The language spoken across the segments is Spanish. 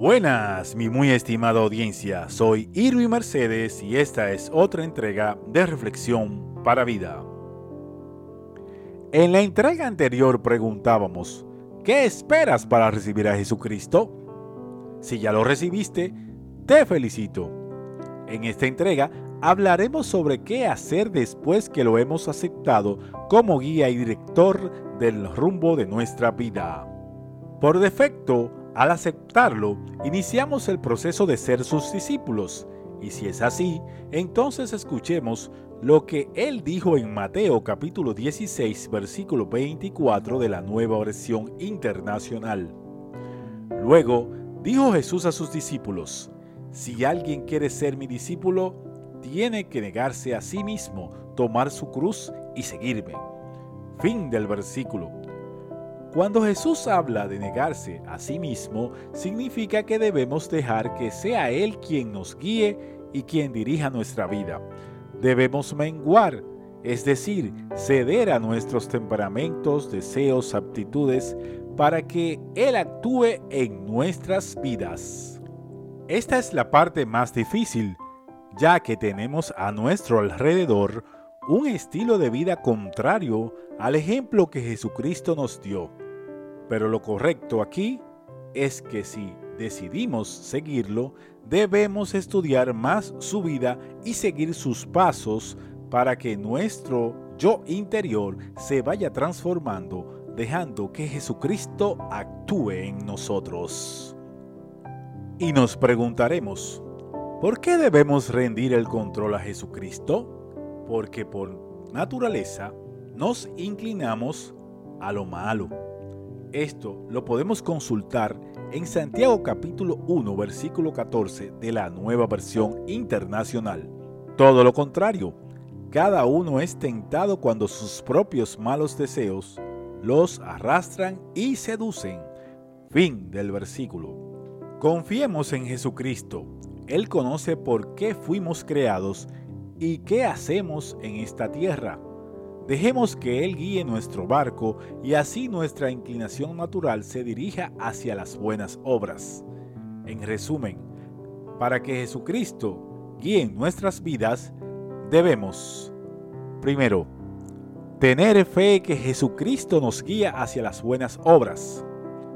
Buenas, mi muy estimada audiencia. Soy Irwin Mercedes y esta es otra entrega de Reflexión para Vida. En la entrega anterior preguntábamos, ¿qué esperas para recibir a Jesucristo? Si ya lo recibiste, te felicito. En esta entrega hablaremos sobre qué hacer después que lo hemos aceptado como guía y director del rumbo de nuestra vida. Por defecto, al aceptarlo, iniciamos el proceso de ser sus discípulos. Y si es así, entonces escuchemos lo que él dijo en Mateo capítulo 16 versículo 24 de la nueva versión internacional. Luego dijo Jesús a sus discípulos, si alguien quiere ser mi discípulo, tiene que negarse a sí mismo, tomar su cruz y seguirme. Fin del versículo. Cuando Jesús habla de negarse a sí mismo, significa que debemos dejar que sea Él quien nos guíe y quien dirija nuestra vida. Debemos menguar, es decir, ceder a nuestros temperamentos, deseos, aptitudes, para que Él actúe en nuestras vidas. Esta es la parte más difícil, ya que tenemos a nuestro alrededor un estilo de vida contrario al ejemplo que Jesucristo nos dio. Pero lo correcto aquí es que si decidimos seguirlo, debemos estudiar más su vida y seguir sus pasos para que nuestro yo interior se vaya transformando, dejando que Jesucristo actúe en nosotros. Y nos preguntaremos, ¿por qué debemos rendir el control a Jesucristo? Porque por naturaleza nos inclinamos a lo malo esto lo podemos consultar en Santiago capítulo 1 versículo 14 de la nueva versión internacional. Todo lo contrario, cada uno es tentado cuando sus propios malos deseos los arrastran y seducen. Fin del versículo. Confiemos en Jesucristo. Él conoce por qué fuimos creados y qué hacemos en esta tierra. Dejemos que Él guíe nuestro barco y así nuestra inclinación natural se dirija hacia las buenas obras. En resumen, para que Jesucristo guíe nuestras vidas, debemos, primero, tener fe que Jesucristo nos guía hacia las buenas obras.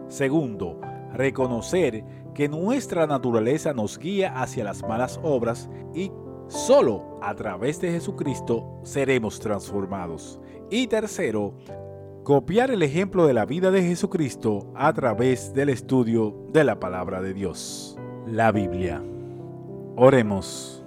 Segundo, reconocer que nuestra naturaleza nos guía hacia las malas obras y Solo a través de Jesucristo seremos transformados. Y tercero, copiar el ejemplo de la vida de Jesucristo a través del estudio de la palabra de Dios, la Biblia. Oremos.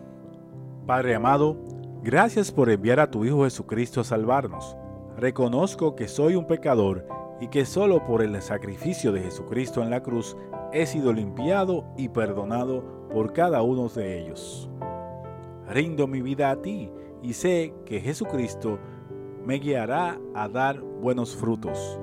Padre amado, gracias por enviar a tu Hijo Jesucristo a salvarnos. Reconozco que soy un pecador y que solo por el sacrificio de Jesucristo en la cruz he sido limpiado y perdonado por cada uno de ellos rindo mi vida a ti y sé que Jesucristo me guiará a dar buenos frutos.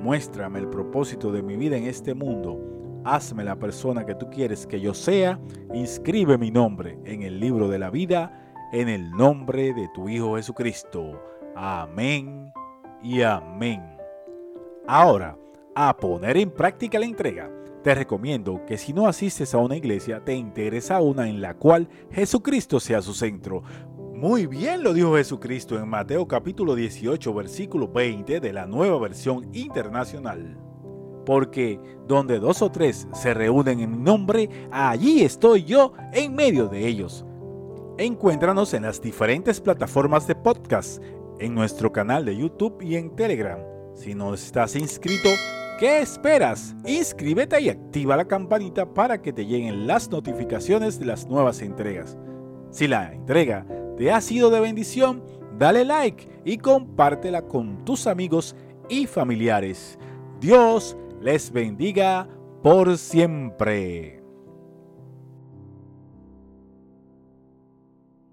Muéstrame el propósito de mi vida en este mundo. Hazme la persona que tú quieres que yo sea. Inscribe mi nombre en el libro de la vida en el nombre de tu Hijo Jesucristo. Amén y amén. Ahora, a poner en práctica la entrega te recomiendo que si no asistes a una iglesia, te interesa una en la cual Jesucristo sea su centro. Muy bien lo dijo Jesucristo en Mateo capítulo 18 versículo 20 de la nueva versión internacional. Porque donde dos o tres se reúnen en mi nombre, allí estoy yo en medio de ellos. Encuéntranos en las diferentes plataformas de podcast, en nuestro canal de YouTube y en Telegram. Si no estás inscrito, ¿Qué esperas? Inscríbete y activa la campanita para que te lleguen las notificaciones de las nuevas entregas. Si la entrega te ha sido de bendición, dale like y compártela con tus amigos y familiares. Dios les bendiga por siempre.